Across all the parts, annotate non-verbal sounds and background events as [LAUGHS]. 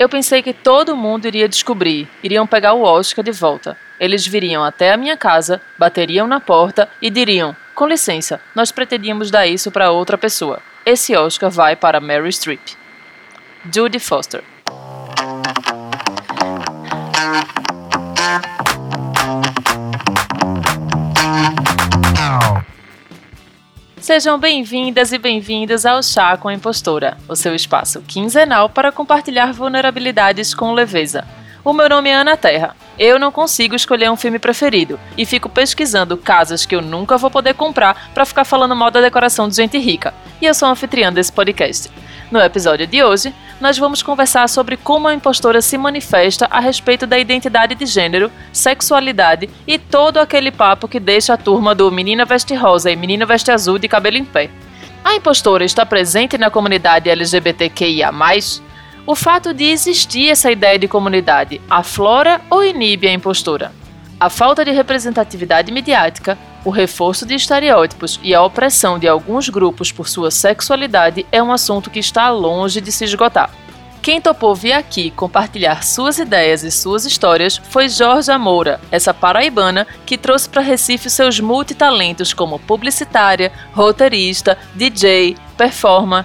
Eu pensei que todo mundo iria descobrir, iriam pegar o Oscar de volta. Eles viriam até a minha casa, bateriam na porta e diriam: Com licença, nós pretendíamos dar isso para outra pessoa. Esse Oscar vai para Mary Streep. Judy Foster. Sejam bem-vindas e bem-vindos ao Chá com a Impostora, o seu espaço quinzenal para compartilhar vulnerabilidades com leveza. O meu nome é Ana Terra. Eu não consigo escolher um filme preferido e fico pesquisando casas que eu nunca vou poder comprar para ficar falando mal da decoração de gente rica. E eu sou a anfitriã desse podcast. No episódio de hoje, nós vamos conversar sobre como a impostora se manifesta a respeito da identidade de gênero, sexualidade e todo aquele papo que deixa a turma do menina veste rosa e menina veste azul de cabelo em pé. A impostora está presente na comunidade LGBTQIA? O fato de existir essa ideia de comunidade aflora ou inibe a impostora? A falta de representatividade midiática, o reforço de estereótipos e a opressão de alguns grupos por sua sexualidade é um assunto que está longe de se esgotar. Quem topou vir aqui compartilhar suas ideias e suas histórias foi Jorge Moura, essa paraibana que trouxe para Recife seus multitalentos como publicitária, roteirista, DJ, performer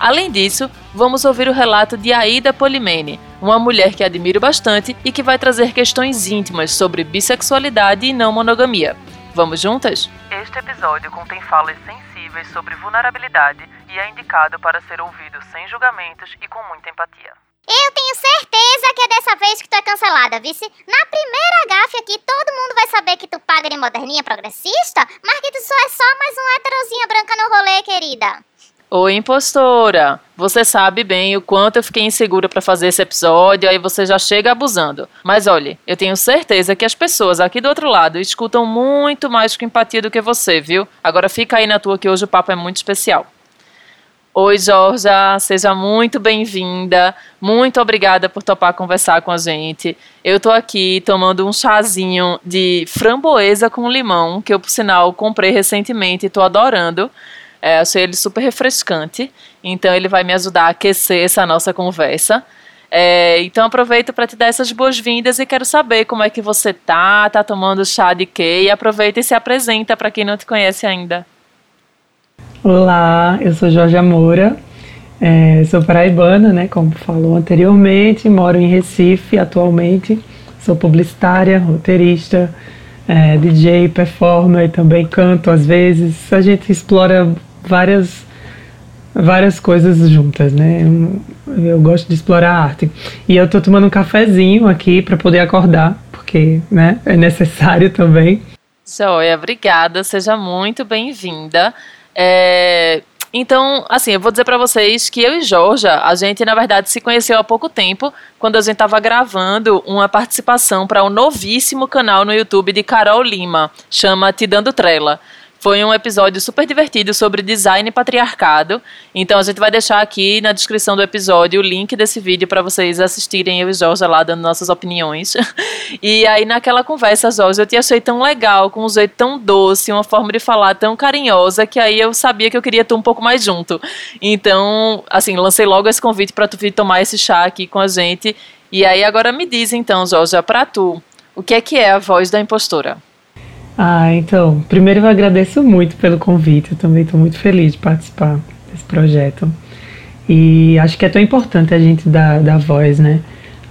Além disso, vamos ouvir o relato de Aida Polimene, uma mulher que admiro bastante e que vai trazer questões íntimas sobre bissexualidade e não monogamia. Vamos juntas? Este episódio contém falas sensíveis sobre vulnerabilidade e é indicado para ser ouvido sem julgamentos e com muita empatia. Eu tenho certeza que é dessa vez que tu é cancelada, vice. Na primeira gafe aqui, todo mundo vai saber que tu paga de moderninha progressista, mas que tu só é só mais uma heterozinha branca no rolê, querida. Oi, impostora! Você sabe bem o quanto eu fiquei insegura para fazer esse episódio, aí você já chega abusando. Mas olhe, eu tenho certeza que as pessoas aqui do outro lado escutam muito mais com empatia do que você, viu? Agora fica aí na tua que hoje o papo é muito especial. Oi, Jorja, seja muito bem-vinda. Muito obrigada por topar conversar com a gente. Eu tô aqui tomando um chazinho de framboesa com limão, que eu, por sinal, comprei recentemente e tô adorando. É, achei ele super refrescante, então ele vai me ajudar a aquecer essa nossa conversa. É, então aproveito para te dar essas boas-vindas e quero saber como é que você tá, tá tomando chá de quê? E aproveita e se apresenta para quem não te conhece ainda. Olá, eu sou Jorge Moura, é, sou paraibana, né, como falou anteriormente, moro em Recife atualmente, sou publicitária, roteirista, é, DJ, performer, também canto às vezes. A gente explora várias várias coisas juntas, né? Eu, eu, gosto de explorar a arte. E eu tô tomando um cafezinho aqui para poder acordar, porque, né, é necessário [LAUGHS] também. Joia, obrigada, seja muito bem-vinda. É, então, assim, eu vou dizer para vocês que eu e Jorja, a gente na verdade se conheceu há pouco tempo, quando a gente estava gravando uma participação para o um novíssimo canal no YouTube de Carol Lima, chama Te Dando Trela. Foi um episódio super divertido sobre design e patriarcado. Então a gente vai deixar aqui na descrição do episódio o link desse vídeo para vocês assistirem eu e Jorge lá dando nossas opiniões. [LAUGHS] e aí naquela conversa, Jorge, eu te achei tão legal, com um jeito tão doce, uma forma de falar tão carinhosa, que aí eu sabia que eu queria tu um pouco mais junto. Então, assim, lancei logo esse convite para tu vir tomar esse chá aqui com a gente. E aí agora me diz então, Jorge, para tu, o que é que é a voz da impostora? Ah, então, primeiro eu agradeço muito pelo convite, eu também estou muito feliz de participar desse projeto. E acho que é tão importante a gente dar, dar voz, né,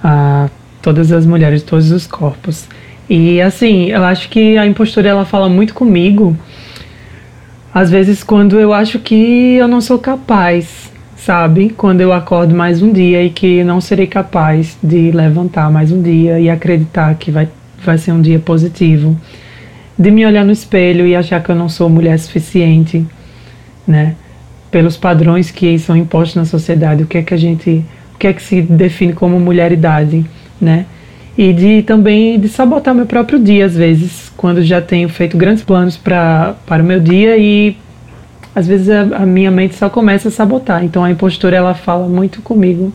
a todas as mulheres todos os corpos. E assim, eu acho que a impostura ela fala muito comigo, às vezes quando eu acho que eu não sou capaz, sabe? Quando eu acordo mais um dia e que não serei capaz de levantar mais um dia e acreditar que vai, vai ser um dia positivo de me olhar no espelho e achar que eu não sou mulher suficiente, né? Pelos padrões que são impostos na sociedade, o que é que a gente, o que é que se define como mulheridade, né? E de também de sabotar meu próprio dia às vezes, quando já tenho feito grandes planos para para o meu dia e às vezes a, a minha mente só começa a sabotar. Então a impostura ela fala muito comigo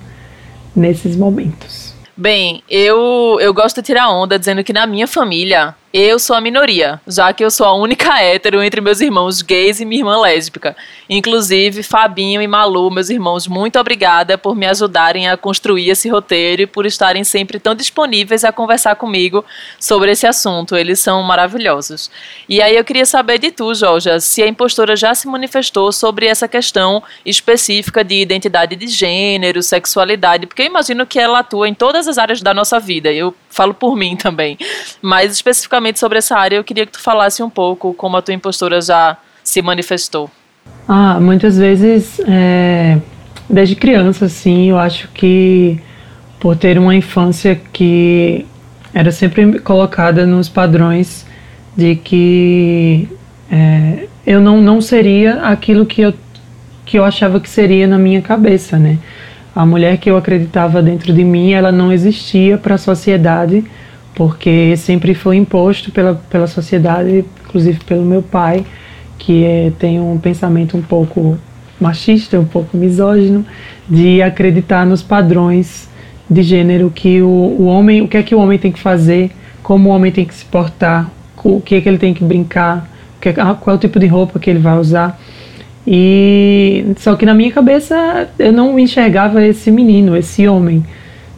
nesses momentos. Bem, eu, eu gosto de tirar onda dizendo que na minha família Eu sou a minoria, já que eu sou a única [LAUGHS] hétero entre meus irmãos gays e minha irmã lésbica. Inclusive, Fabinho e Malu, meus irmãos, muito obrigada por me ajudarem a construir esse roteiro e por estarem sempre tão disponíveis a conversar comigo sobre esse assunto. Eles são maravilhosos. E aí eu queria saber de tu, Jorge, se a impostora já se manifestou sobre essa questão específica de identidade de gênero, sexualidade, porque eu imagino que ela atua em todas as áreas da nossa vida. Eu falo por mim também. Mas especificamente sobre essa área, eu queria que tu falasse um pouco como a tua impostora já se manifestou. Ah, muitas vezes, é, desde criança, assim, eu acho que por ter uma infância que era sempre colocada nos padrões de que é, eu não, não seria aquilo que eu, que eu achava que seria na minha cabeça, né? A mulher que eu acreditava dentro de mim, ela não existia para a sociedade, porque sempre foi imposto pela, pela sociedade, inclusive pelo meu pai, que é, tem um pensamento um pouco machista, um pouco misógino, de acreditar nos padrões de gênero que o, o homem, o que é que o homem tem que fazer, como o homem tem que se portar, o que é que ele tem que brincar, é, qual é o tipo de roupa que ele vai usar. E só que na minha cabeça eu não enxergava esse menino, esse homem,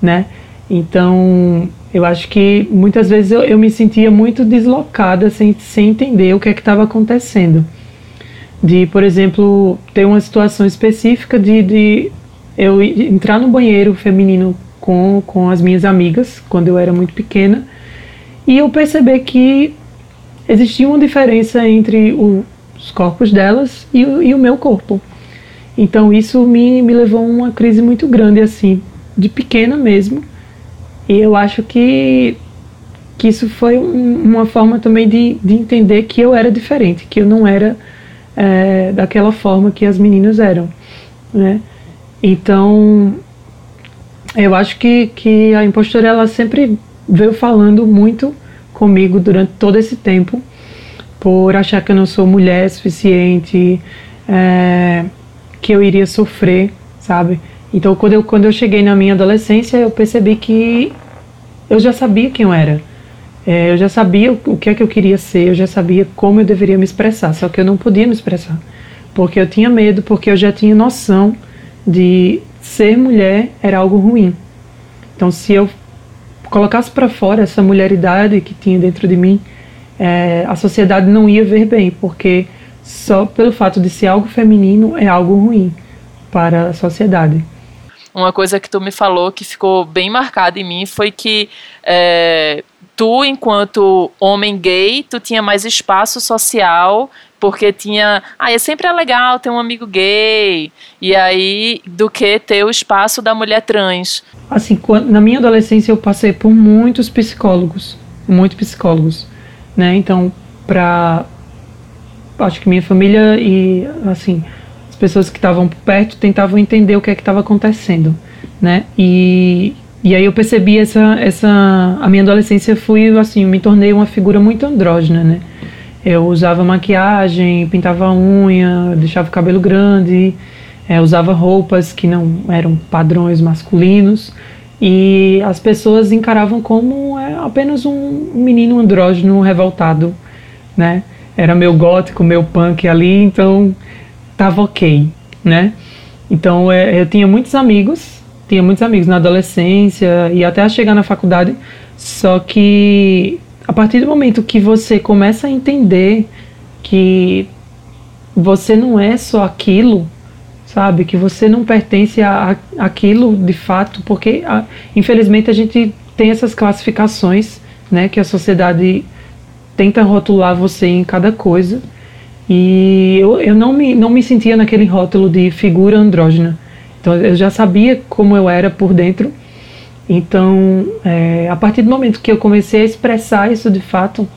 né? Então eu acho que muitas vezes eu, eu me sentia muito deslocada sem, sem entender o que é que estava acontecendo. De, por exemplo, ter uma situação específica de, de eu entrar no banheiro feminino com, com as minhas amigas quando eu era muito pequena e eu perceber que existia uma diferença entre o, os corpos delas e e o meu corpo. Então isso me, me levou a uma crise muito grande, assim, de pequena mesmo. E eu acho que, que isso foi um, uma forma também de, de entender que eu era diferente, que eu não era é, daquela forma que as meninas eram, né? Então, eu acho que, que a impostora, ela sempre veio falando muito comigo durante todo esse tempo, por achar que eu não sou mulher suficiente, é, que eu iria sofrer, sabe? Então, quando eu, quando eu cheguei na minha adolescência, eu percebi que eu já sabia quem eu era. É, eu já sabia o, o que é que eu queria ser, eu já sabia como eu deveria me expressar, só que eu não podia me expressar. Porque eu tinha medo, porque eu já tinha noção de ser mulher era algo ruim. Então, se eu colocasse para fora essa mulheridade que tinha dentro de mim, é, a sociedade não ia ver bem, porque só pelo fato de ser algo feminino é algo ruim para a sociedade. Uma coisa que tu me falou que ficou bem marcada em mim foi que é, tu, enquanto homem gay, tu tinha mais espaço social porque tinha, ah, é sempre legal ter um amigo gay, e aí, do que ter o espaço da mulher trans. Assim, na minha adolescência eu passei por muitos psicólogos, muitos psicólogos né? Então, para acho que minha família e assim as pessoas que estavam perto tentavam entender o que é que estava acontecendo, né? E e aí eu percebi essa essa a minha adolescência fui assim me tornei uma figura muito andrógena, né? Eu usava maquiagem, pintava unha, deixava o cabelo grande, é, usava roupas que não eram padrões masculinos e as pessoas encaravam como é, apenas um menino andrógeno revoltado, né? Era meu gótico, meu punk ali, então tava ok, né? Então é, eu tinha muitos amigos, tinha muitos amigos na adolescência e até chegar na faculdade, só que a partir do momento que você começa a entender que você não é só aquilo, sabe? Que você não pertence a, aquilo de fato, porque a, infelizmente a gente tem essas classificações, né? Que a sociedade tenta rotular você em cada coisa. E eu, eu não, me, não me sentia naquele rótulo de figura andrógena. Então eu já sabia como eu era por dentro. Então, é, a partir do momento que eu comecei a expressar isso de fato,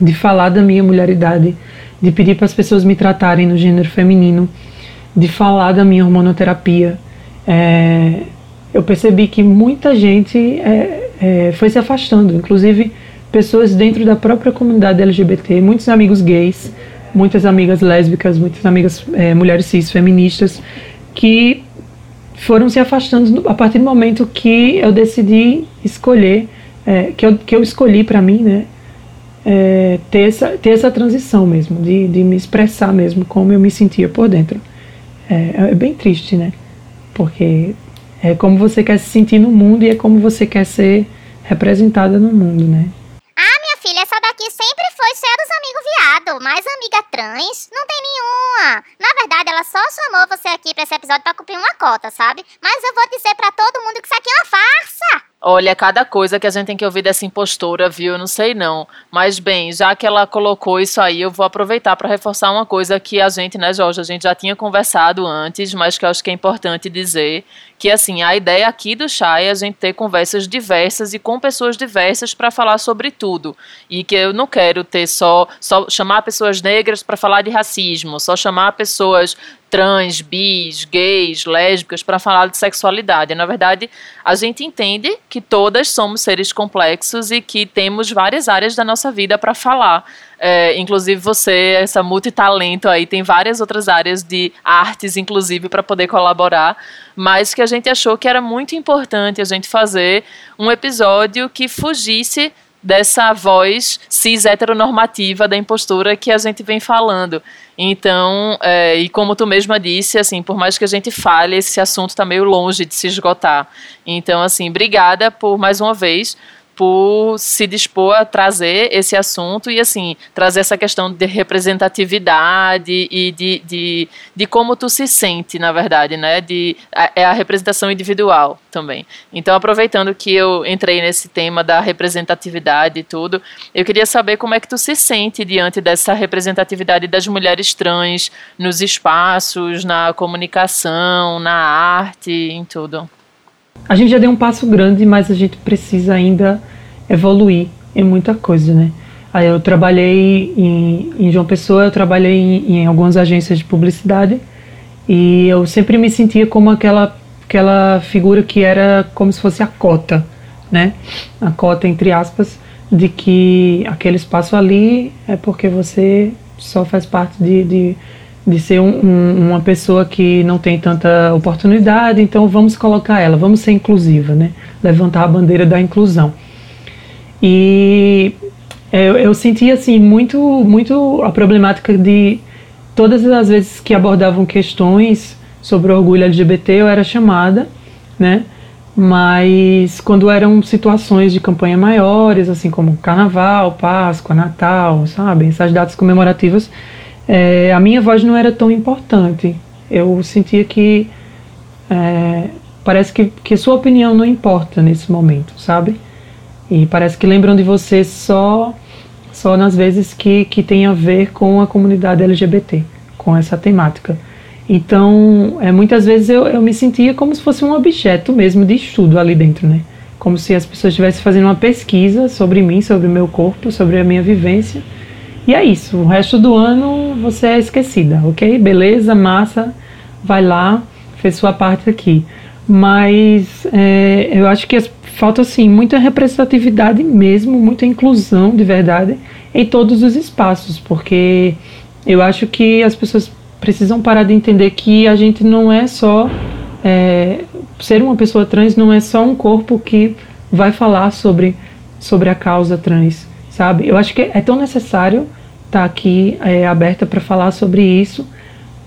de falar da minha mulheridade, de pedir para as pessoas me tratarem no gênero feminino, de falar da minha hormonoterapia, é, eu percebi que muita gente é, é, foi se afastando, inclusive pessoas dentro da própria comunidade LGBT, muitos amigos gays, muitas amigas lésbicas, muitas amigas é, mulheres cis feministas, que foram se afastando a partir do momento que eu decidi escolher, é, que, eu, que eu escolhi para mim, né, é, ter, essa, ter essa transição mesmo, de, de me expressar mesmo como eu me sentia por dentro. É, é bem triste, né? Porque é como você quer se sentir no mundo e é como você quer ser representada no mundo, né? Ah, minha filha, essa daqui sempre foi ser dos amigos viado, mas amiga trans não tem nenhuma. Na verdade, ela só chamou você aqui pra esse episódio pra cumprir uma cota, sabe? Mas eu vou dizer pra todo mundo que isso aqui é uma farsa. Olha, cada coisa que a gente tem que ouvir dessa impostora, viu? Eu não sei não. Mas bem, já que ela colocou isso aí, eu vou aproveitar para reforçar uma coisa que a gente, né, Jorge, a gente já tinha conversado antes, mas que eu acho que é importante dizer, que assim, a ideia aqui do chá é a gente ter conversas diversas e com pessoas diversas para falar sobre tudo. E que eu não quero ter só, só chamar pessoas negras para falar de racismo, só chamar pessoas trans, bis, gays, lésbicas para falar de sexualidade. Na verdade, a gente entende que todas somos seres complexos e que temos várias áreas da nossa vida para falar. É, inclusive você, essa multitalento aí, tem várias outras áreas de artes, inclusive, para poder colaborar, mas que a gente achou que era muito importante a gente fazer um episódio que fugisse dessa voz cis heteronormativa da impostura que a gente vem falando. Então, é, e como tu mesma disse, assim, por mais que a gente fale, esse assunto está meio longe de se esgotar. Então, assim, obrigada por mais uma vez por se dispor a trazer esse assunto e, assim, trazer essa questão de representatividade e de, de, de como tu se sente, na verdade, né? De, é a representação individual também. Então, aproveitando que eu entrei nesse tema da representatividade e tudo, eu queria saber como é que tu se sente diante dessa representatividade das mulheres trans nos espaços, na comunicação, na arte, em tudo. A gente já deu um passo grande, mas a gente precisa ainda evoluir em muita coisa, né? Aí eu trabalhei em, em João Pessoa, eu trabalhei em, em, algumas agências de publicidade e eu sempre me sentia como aquela, aquela figura que era como se fosse a cota, né? A cota, entre aspas, de que aquele espaço ali é porque você só faz parte de, de de ser um, um, uma pessoa que não tem tanta oportunidade, então vamos colocar ela, vamos ser inclusiva, né? Levantar a bandeira da inclusão. E eu, eu senti assim muito, muito a problemática de todas as vezes que abordavam questões sobre orgulho LGBT eu era chamada, né? Mas quando eram situações de campanha maiores, assim como Carnaval, Páscoa, Natal, sabe, essas datas comemorativas, é, a minha voz não era tão importante. Eu sentia que é, parece que, que sua opinião não importa nesse momento, sabe? E parece que lembram de você só só nas vezes que, que tem a ver com a comunidade LGBT, com essa temática. Então, é, muitas vezes eu, eu me sentia como se fosse um objeto mesmo de estudo ali dentro, né? Como se as pessoas estivessem fazendo uma pesquisa sobre mim, sobre o meu corpo, sobre a minha vivência e é isso. O resto do ano você é esquecida, ok? Beleza, massa, vai lá, fez sua parte aqui. Mas é, eu acho que falta assim muita representatividade mesmo, muita inclusão de verdade em todos os espaços, porque eu acho que as pessoas precisam parar de entender que a gente não é só é, ser uma pessoa trans não é só um corpo que vai falar sobre sobre a causa trans sabe? Eu acho que é tão necessário estar tá aqui é, aberta para falar sobre isso,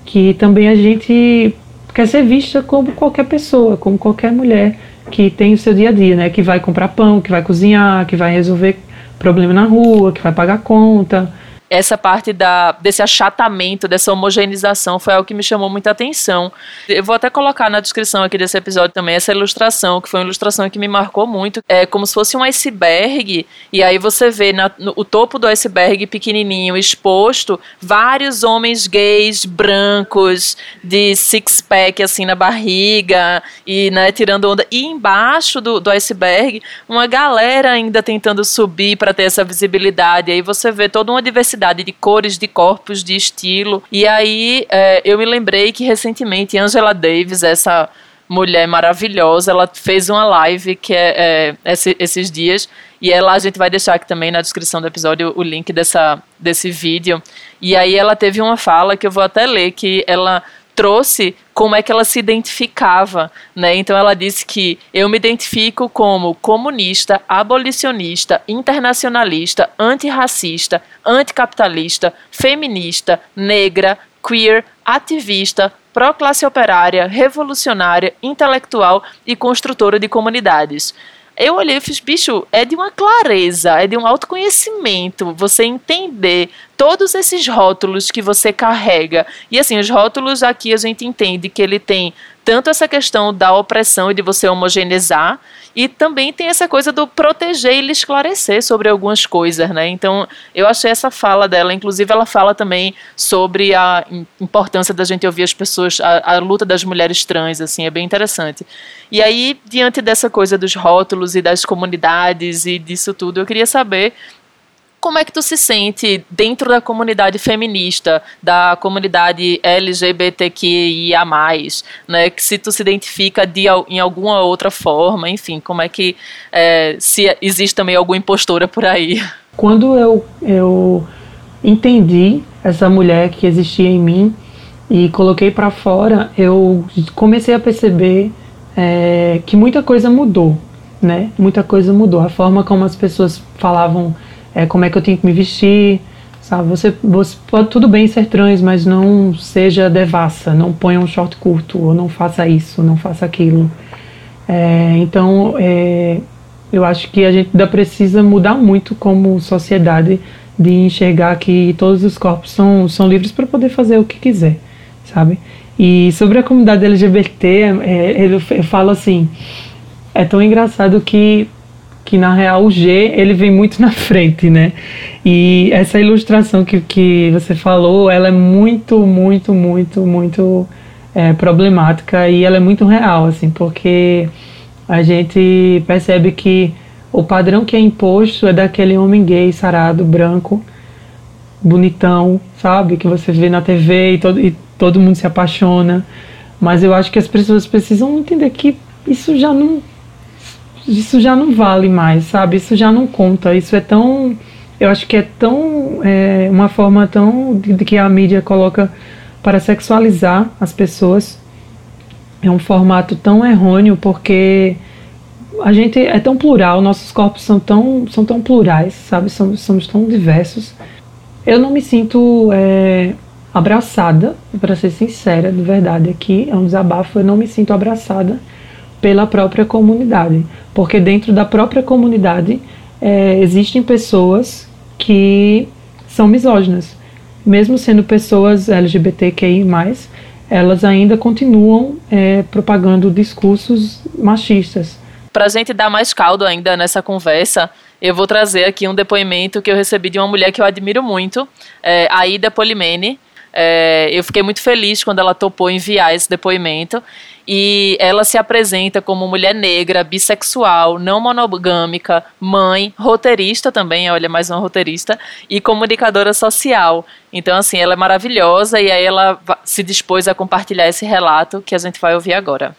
que também a gente quer ser vista como qualquer pessoa, como qualquer mulher que tem o seu dia a dia, né? Que vai comprar pão, que vai cozinhar, que vai resolver problema na rua, que vai pagar conta, essa parte da, desse achatamento, dessa homogeneização foi algo que me chamou muita atenção. Eu vou até colocar na descrição aqui desse episódio também essa ilustração, que foi uma ilustração que me marcou muito. É como se fosse um iceberg, e aí você vê na, no, o topo do iceberg pequenininho exposto vários homens gays brancos de six-pack assim na barriga e né, tirando onda. E embaixo do, do iceberg, uma galera ainda tentando subir para ter essa visibilidade. Aí você vê toda uma diversidade diversidade de cores, de corpos, de estilo. E aí é, eu me lembrei que recentemente Angela Davis, essa mulher maravilhosa, ela fez uma live que é, é esse, esses dias e ela a gente vai deixar aqui também na descrição do episódio o link dessa desse vídeo. E aí ela teve uma fala que eu vou até ler que ela trouxe como é que ela se identificava, né? Então ela disse que eu me identifico como comunista, abolicionista, internacionalista, antirracista, anticapitalista, feminista, negra, queer, ativista, pró-classe operária, revolucionária, intelectual e construtora de comunidades. Eu olhei e fiz, bicho, é de uma clareza, é de um autoconhecimento, você entender todos esses rótulos que você carrega. E assim, os rótulos aqui a gente entende que ele tem tanto essa questão da opressão e de você homogeneizar, e também tem essa coisa do proteger e lhe esclarecer sobre algumas coisas, né? Então, eu achei essa fala dela, inclusive ela fala também sobre a importância da gente ouvir as pessoas, a, a luta das mulheres trans, assim, é bem interessante. E aí, diante dessa coisa dos rótulos e das comunidades e disso tudo, eu queria saber como é que tu se sente dentro da comunidade feminista, da comunidade LGBTQIA+, né? Que se tu se identifica de, em alguma outra forma, enfim, como é que é, se existe também alguma impostora por aí? Quando eu, eu entendi essa mulher que existia em mim e coloquei para fora, eu comecei a perceber é, que muita coisa mudou, né? Muita coisa mudou. A forma como as pessoas falavam é, como é que eu tenho que me vestir, sabe? Você, você pode tudo bem ser trans, mas não seja devassa, não ponha um short curto, ou não faça isso, não faça aquilo. É, então, é, eu acho que a gente ainda precisa mudar muito como sociedade de enxergar que todos os corpos são, são livres para poder fazer o que quiser, sabe? E sobre a comunidade LGBT, é, eu, eu falo assim, é tão engraçado que que na real o G ele vem muito na frente, né? E essa ilustração que, que você falou, ela é muito, muito, muito, muito é, problemática e ela é muito real, assim, porque a gente percebe que o padrão que é imposto é daquele homem gay, sarado, branco, bonitão, sabe? Que você vê na TV e todo, e todo mundo se apaixona. Mas eu acho que as pessoas precisam entender que isso já não isso já não vale mais, sabe? Isso já não conta. Isso é tão. Eu acho que é tão. É, uma forma tão. De, de que a mídia coloca para sexualizar as pessoas. É um formato tão errôneo porque a gente é tão plural, nossos corpos são tão, são tão plurais, sabe? Somos, somos tão diversos. Eu não me sinto é, abraçada, para ser sincera, de verdade, aqui é um desabafo, eu não me sinto abraçada pela própria comunidade, porque dentro da própria comunidade é, existem pessoas que são misóginas, mesmo sendo pessoas LGBTQI+, elas ainda continuam é, propagando discursos machistas. Para a gente dar mais caldo ainda nessa conversa, eu vou trazer aqui um depoimento que eu recebi de uma mulher que eu admiro muito, é, a Ida Polimene. É, eu fiquei muito feliz quando ela topou enviar esse depoimento e ela se apresenta como mulher negra, bissexual, não monogâmica, mãe, roteirista também, olha, mais uma roteirista, e comunicadora social. Então, assim, ela é maravilhosa e aí ela se dispôs a compartilhar esse relato que a gente vai ouvir agora.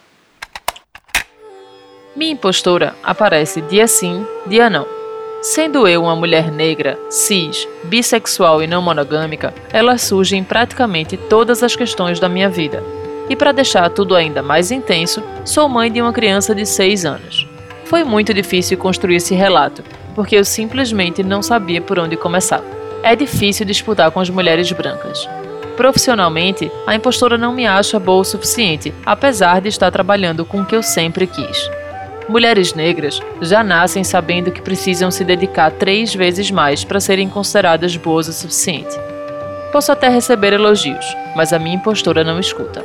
Minha impostora aparece dia sim, dia não. Sendo eu uma mulher negra, cis, bissexual e não monogâmica, ela surge em praticamente todas as questões da minha vida e para deixar tudo ainda mais intenso, sou mãe de uma criança de 6 anos. Foi muito difícil construir esse relato, porque eu simplesmente não sabia por onde começar. É difícil disputar com as mulheres brancas. Profissionalmente, a impostora não me acha boa o suficiente, apesar de estar trabalhando com o que eu sempre quis. Mulheres negras já nascem sabendo que precisam se dedicar três vezes mais para serem consideradas boas o suficiente. Posso até receber elogios, mas a minha impostora não escuta.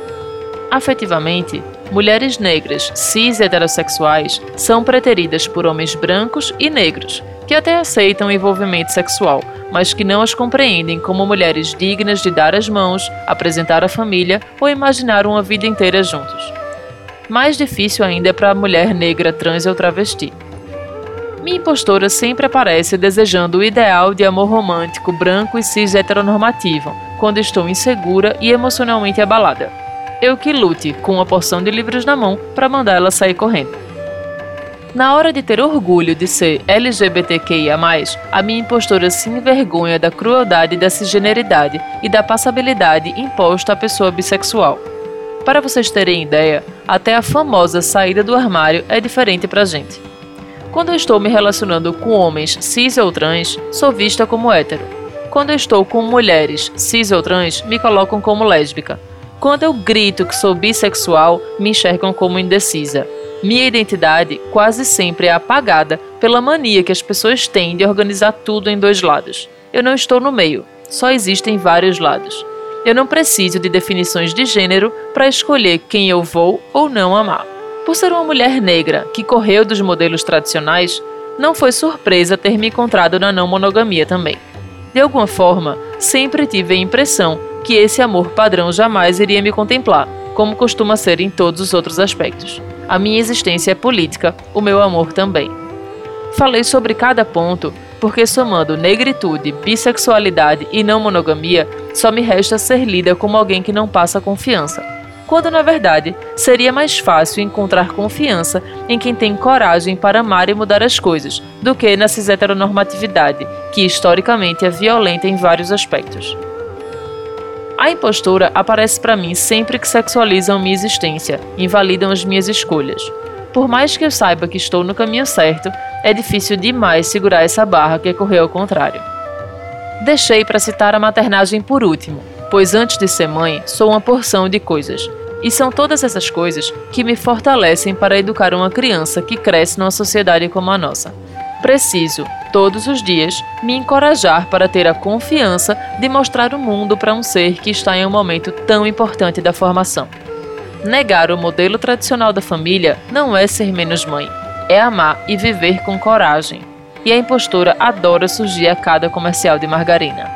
Afetivamente, mulheres negras cis heterossexuais são preteridas por homens brancos e negros, que até aceitam envolvimento sexual, mas que não as compreendem como mulheres dignas de dar as mãos, apresentar a família ou imaginar uma vida inteira juntos. Mais difícil ainda é para a mulher negra trans ou travesti. Minha impostora sempre aparece desejando o ideal de amor romântico branco e cis heteronormativo, quando estou insegura e emocionalmente abalada eu que lute com uma porção de livros na mão para mandar ela sair correndo. Na hora de ter orgulho de ser LGBTQIA, a minha impostora se envergonha da crueldade da cisgeneridade e da passabilidade imposta à pessoa bissexual. Para vocês terem ideia, até a famosa saída do armário é diferente pra gente. Quando eu estou me relacionando com homens cis ou trans, sou vista como hétero. Quando eu estou com mulheres cis ou trans, me colocam como lésbica. Quando eu grito que sou bissexual, me enxergam como indecisa. Minha identidade quase sempre é apagada pela mania que as pessoas têm de organizar tudo em dois lados. Eu não estou no meio, só existem vários lados. Eu não preciso de definições de gênero para escolher quem eu vou ou não amar. Por ser uma mulher negra que correu dos modelos tradicionais, não foi surpresa ter me encontrado na não monogamia também. De alguma forma, sempre tive a impressão que esse amor padrão jamais iria me contemplar, como costuma ser em todos os outros aspectos. A minha existência é política, o meu amor também. Falei sobre cada ponto porque, somando negritude, bissexualidade e não monogamia, só me resta ser lida como alguém que não passa confiança. Quando, na verdade, seria mais fácil encontrar confiança em quem tem coragem para amar e mudar as coisas, do que na cis heteronormatividade, que historicamente é violenta em vários aspectos. A impostura aparece para mim sempre que sexualizam minha existência, invalidam as minhas escolhas. Por mais que eu saiba que estou no caminho certo, é difícil demais segurar essa barra que correu ao contrário. Deixei para citar a maternagem por último, pois antes de ser mãe, sou uma porção de coisas. E são todas essas coisas que me fortalecem para educar uma criança que cresce numa sociedade como a nossa. Preciso, todos os dias, me encorajar para ter a confiança de mostrar o mundo para um ser que está em um momento tão importante da formação. Negar o modelo tradicional da família não é ser menos mãe, é amar e viver com coragem. E a impostura adora surgir a cada comercial de margarina.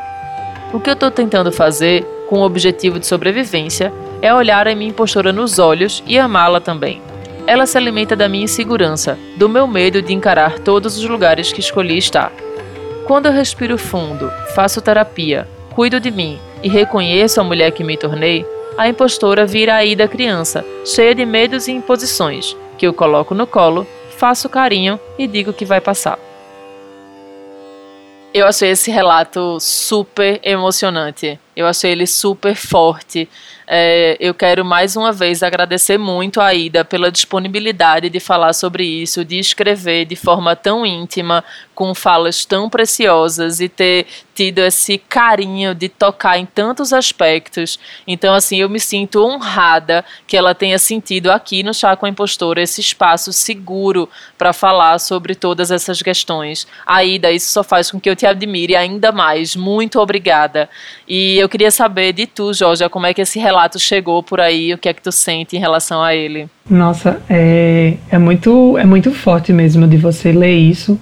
O que eu estou tentando fazer, com o objetivo de sobrevivência, é olhar a minha impostura nos olhos e amá-la também. Ela se alimenta da minha insegurança, do meu medo de encarar todos os lugares que escolhi estar. Quando eu respiro fundo, faço terapia, cuido de mim e reconheço a mulher que me tornei, a impostora vira aí da criança, cheia de medos e imposições, que eu coloco no colo, faço carinho e digo que vai passar. Eu achei esse relato super emocionante. Eu achei ele super forte. É, eu quero mais uma vez agradecer muito a Ida pela disponibilidade de falar sobre isso, de escrever de forma tão íntima, com falas tão preciosas e ter tido esse carinho de tocar em tantos aspectos. Então, assim, eu me sinto honrada que ela tenha sentido aqui no Chá com a Impostora esse espaço seguro para falar sobre todas essas questões. Aida, isso só faz com que eu te admire ainda mais. Muito obrigada. E eu queria saber de tu, Jorge, como é que esse relato chegou por aí, o que é que tu sente em relação a ele? Nossa, é, é, muito, é muito forte mesmo de você ler isso.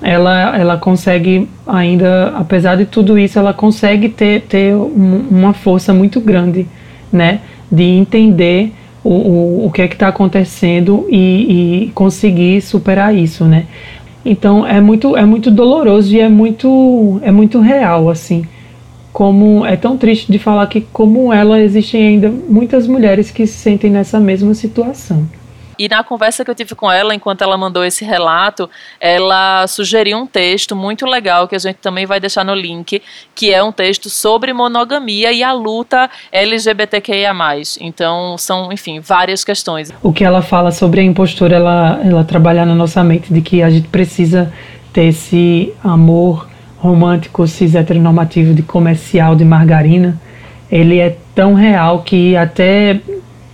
Ela, ela consegue ainda, apesar de tudo isso, ela consegue ter, ter uma força muito grande, né? De entender o, o, o que é que está acontecendo e, e conseguir superar isso, né? Então é muito, é muito doloroso e é muito, é muito real, assim como é tão triste de falar que como ela existem ainda muitas mulheres que se sentem nessa mesma situação. E na conversa que eu tive com ela, enquanto ela mandou esse relato, ela sugeriu um texto muito legal que a gente também vai deixar no link, que é um texto sobre monogamia e a luta LGBTQIA+. Então, são, enfim, várias questões. O que ela fala sobre a impostura, ela, ela trabalha na nossa mente de que a gente precisa ter esse amor romântico cis heteronormativo de comercial de margarina, ele é tão real que até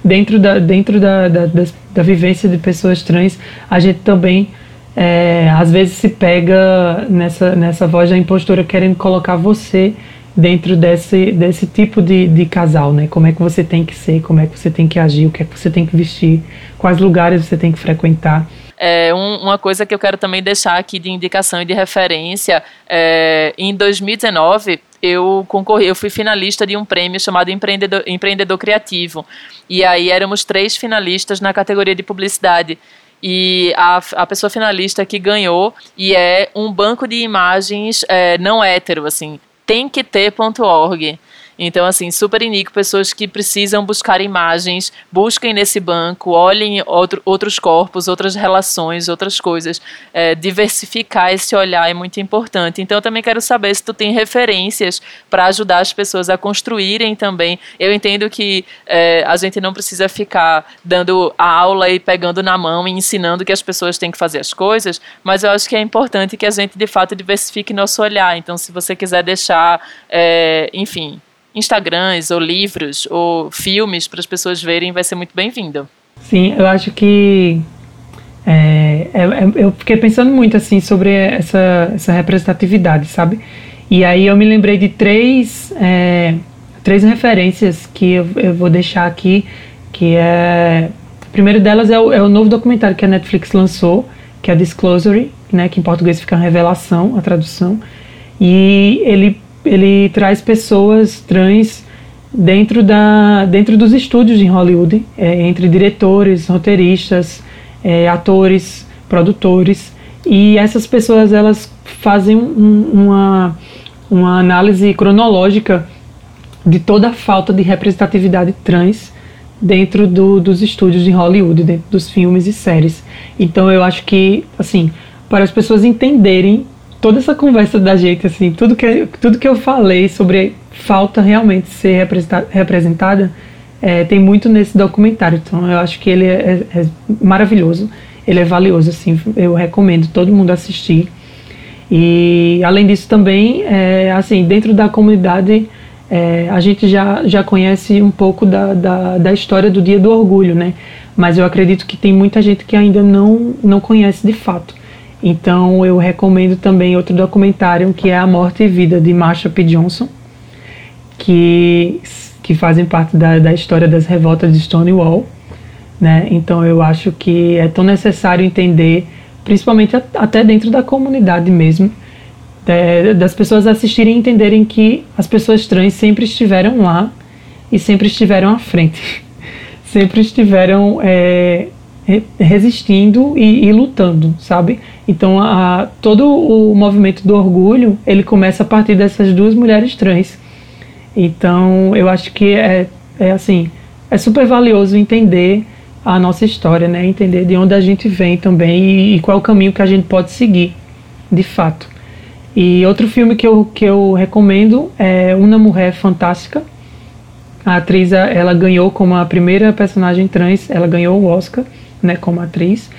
dentro da, dentro da, da, da, da vivência de pessoas trans, a gente também é, às vezes se pega nessa, nessa voz da impostura querendo colocar você dentro desse, desse tipo de, de casal, né? Como é que você tem que ser, como é que você tem que agir, o que é que você tem que vestir, quais lugares você tem que frequentar. É, um, uma coisa que eu quero também deixar aqui de indicação e de referência, é, em 2019 eu concorri, eu fui finalista de um prêmio chamado Empreendedor, Empreendedor Criativo. E aí éramos três finalistas na categoria de publicidade. E a, a pessoa finalista que ganhou e é um banco de imagens é, não hétero, assim, tem que ter.org. Então, assim, super indico pessoas que precisam buscar imagens, busquem nesse banco, olhem outro, outros corpos, outras relações, outras coisas. É, diversificar esse olhar é muito importante. Então, eu também quero saber se tu tem referências para ajudar as pessoas a construírem também. Eu entendo que é, a gente não precisa ficar dando a aula e pegando na mão e ensinando que as pessoas têm que fazer as coisas, mas eu acho que é importante que a gente de fato diversifique nosso olhar. Então, se você quiser deixar, é, enfim, Instagrams ou livros ou filmes para as pessoas verem, vai ser muito bem-vindo. Sim, eu acho que é, é, é, eu fiquei pensando muito assim sobre essa, essa representatividade, sabe? E aí eu me lembrei de três, é, três referências que eu, eu, vou deixar aqui, que é... O primeiro delas é o, é o novo documentário que a Netflix lançou, que é Disclosure, né, que em português fica Revelação, a tradução. E ele, ele traz pessoas trans dentro, da, dentro dos estúdios em Hollywood, é, entre diretores, roteiristas, é, atores, produtores. E essas pessoas elas fazem um, uma, uma análise cronológica de toda a falta de representatividade trans dentro do, dos estúdios de Hollywood, dentro dos filmes e séries. Então eu acho que, assim, para as pessoas entenderem toda essa conversa da gente, assim, tudo que, tudo que eu falei sobre falta realmente ser representada, é, tem muito nesse documentário. Então eu acho que ele é, é, é maravilhoso, ele é valioso, assim, eu recomendo todo mundo assistir. E além disso também, é, assim, dentro da comunidade é, a gente já, já conhece um pouco da, da, da, história do Dia do Orgulho, né? Mas eu acredito que tem muita gente que ainda não, não conhece de fato. Então eu recomendo também outro documentário que é A Morte e Vida de Marsha P. Johnson, que, que fazem parte da, da história das revoltas de Stonewall. Né? Então eu acho que é tão necessário entender, principalmente até dentro da comunidade mesmo, é, das pessoas assistirem e entenderem que as pessoas trans sempre estiveram lá e sempre estiveram à frente, [LAUGHS] sempre estiveram é, resistindo e, e, lutando, sabe? Então, a, todo o movimento do orgulho ele começa a partir dessas duas mulheres trans. Então, eu acho que é, é assim, é super valioso entender a nossa história, né? Entender de onde a gente vem também e, e qual o caminho que a gente pode seguir, de fato. E outro filme que eu, que eu recomendo é Uma Mulher Fantástica. A atriz ela ganhou como a primeira personagem trans, ela ganhou o Oscar né, como atriz.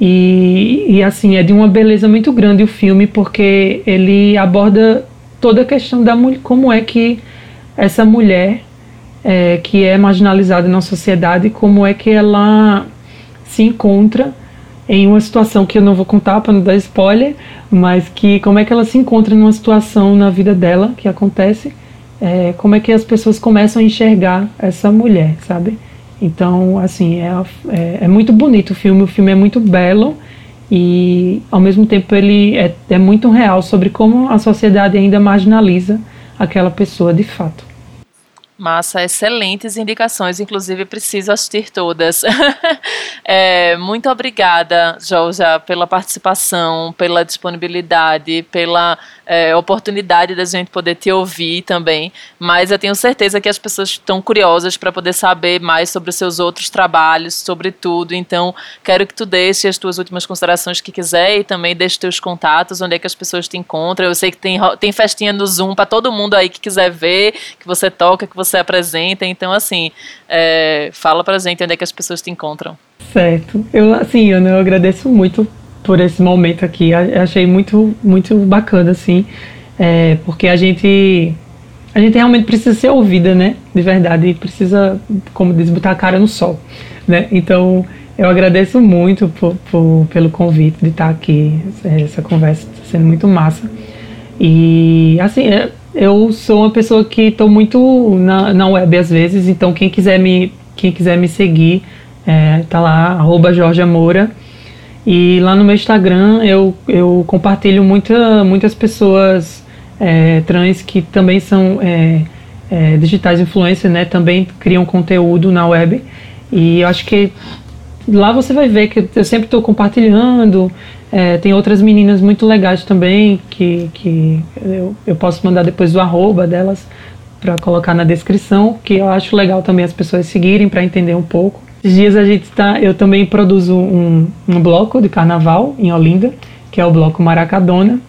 E, e assim, é de uma beleza muito grande o filme, porque ele aborda toda a questão da mulher, como é que essa mulher é, que é marginalizada na sociedade, como é que ela se encontra em uma situação que eu não vou contar para não dar spoiler, mas que como é que ela se encontra numa situação na vida dela que acontece, é, como é que as pessoas começam a enxergar essa mulher, sabe? Então, assim, é, é, é, muito bonito o filme, o filme é muito belo e, ao mesmo tempo, ele é, é muito real sobre como a sociedade ainda marginaliza aquela pessoa de fato. Massa, excelentes indicações, inclusive preciso assistir todas. [LAUGHS] é, muito obrigada, Jorja, pela participação, pela disponibilidade, pela é, oportunidade da gente poder te ouvir também. Mas eu tenho certeza que as pessoas estão curiosas para poder saber mais sobre os seus outros trabalhos, sobre tudo. Então, quero que tu deixe as tuas últimas considerações que quiser e também deixe teus contatos, onde é que as pessoas te encontram. Eu sei que tem, tem festinha no Zoom para todo mundo aí que quiser ver, que você toca, que você você apresenta. Então, assim, é, fala pra gente onde é que as pessoas te encontram. Certo. Eu, assim, eu, eu agradeço muito por esse momento aqui. Eu achei muito, muito bacana, assim, é, porque a gente, a gente realmente precisa ser ouvida, né? De verdade, precisa, como diz, botar a cara no sol, né? Então, eu agradeço muito por, por, pelo convite de estar aqui. Essa conversa está sendo muito massa. E, assim, é, eu sou uma pessoa que estou muito na, na web às vezes, então quem quiser me, quem quiser me seguir, é, tá lá, arroba Jorge Moura. E lá no meu Instagram eu, eu compartilho muita, muitas pessoas é, trans que também são é, é, digitais influencers, né? Também criam conteúdo na web. E eu acho que lá você vai ver que eu sempre estou compartilhando, é, tem outras meninas muito legais também, que, que eu, eu posso mandar depois o arroba delas para colocar na descrição, que eu acho legal também as pessoas seguirem para entender um pouco. Esses dias a gente tá, eu também produzo um, um bloco de carnaval em Olinda, que é o bloco Maracadona,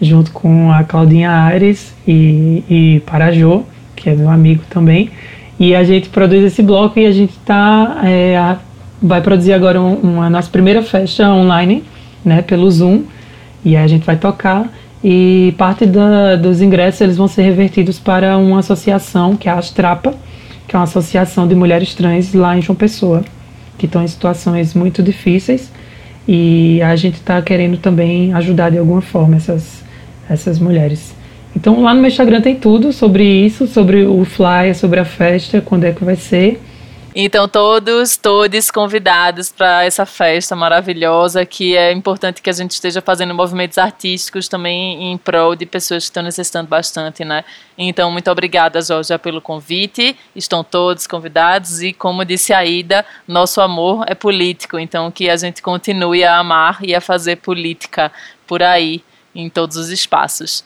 junto com a Claudinha Aires e, e Parajô, que é meu amigo também. E a gente produz esse bloco e a gente tá, é, vai produzir agora um, uma nossa primeira festa online, né, pelo Zoom. E aí a gente vai tocar e parte da, dos ingressos eles vão ser revertidos para uma associação que é a Astrapa, que é uma associação de mulheres trans lá em João Pessoa, que estão em situações muito difíceis e a gente está querendo também ajudar de alguma forma essas, essas mulheres. Então lá no meu Instagram tem tudo sobre isso, sobre o flyer, sobre a festa, quando é que vai ser. Então, todos, todos convidados para essa festa maravilhosa, que é importante que a gente esteja fazendo movimentos artísticos também em prol de pessoas que estão necessitando bastante, né? Então, muito obrigada, Jorge, pelo convite. Estão todos convidados e, como disse a Ida, nosso amor é político, então que a gente continue a amar e a fazer política por aí, em todos os espaços.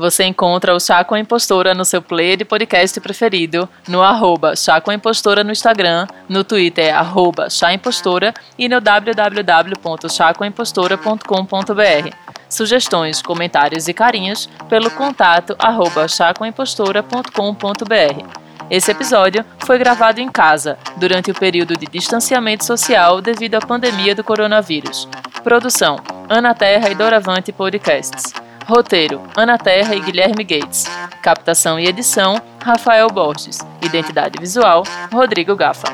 Você encontra o Chá com a Impostora no seu player de podcast preferido, no arroba Chá com a Impostora no Instagram, no Twitter arroba Chá Impostora e no www.chacoimpostora.com.br. Sugestões, comentários e carinhos pelo contato arroba chacoimpostora.com.br. Esse episódio foi gravado em casa, durante o período de distanciamento social devido à pandemia do coronavírus. Produção: Ana Terra e Doravante Podcasts. Roteiro: Ana Terra e Guilherme Gates. Captação e edição: Rafael Borges. Identidade visual: Rodrigo Gafa.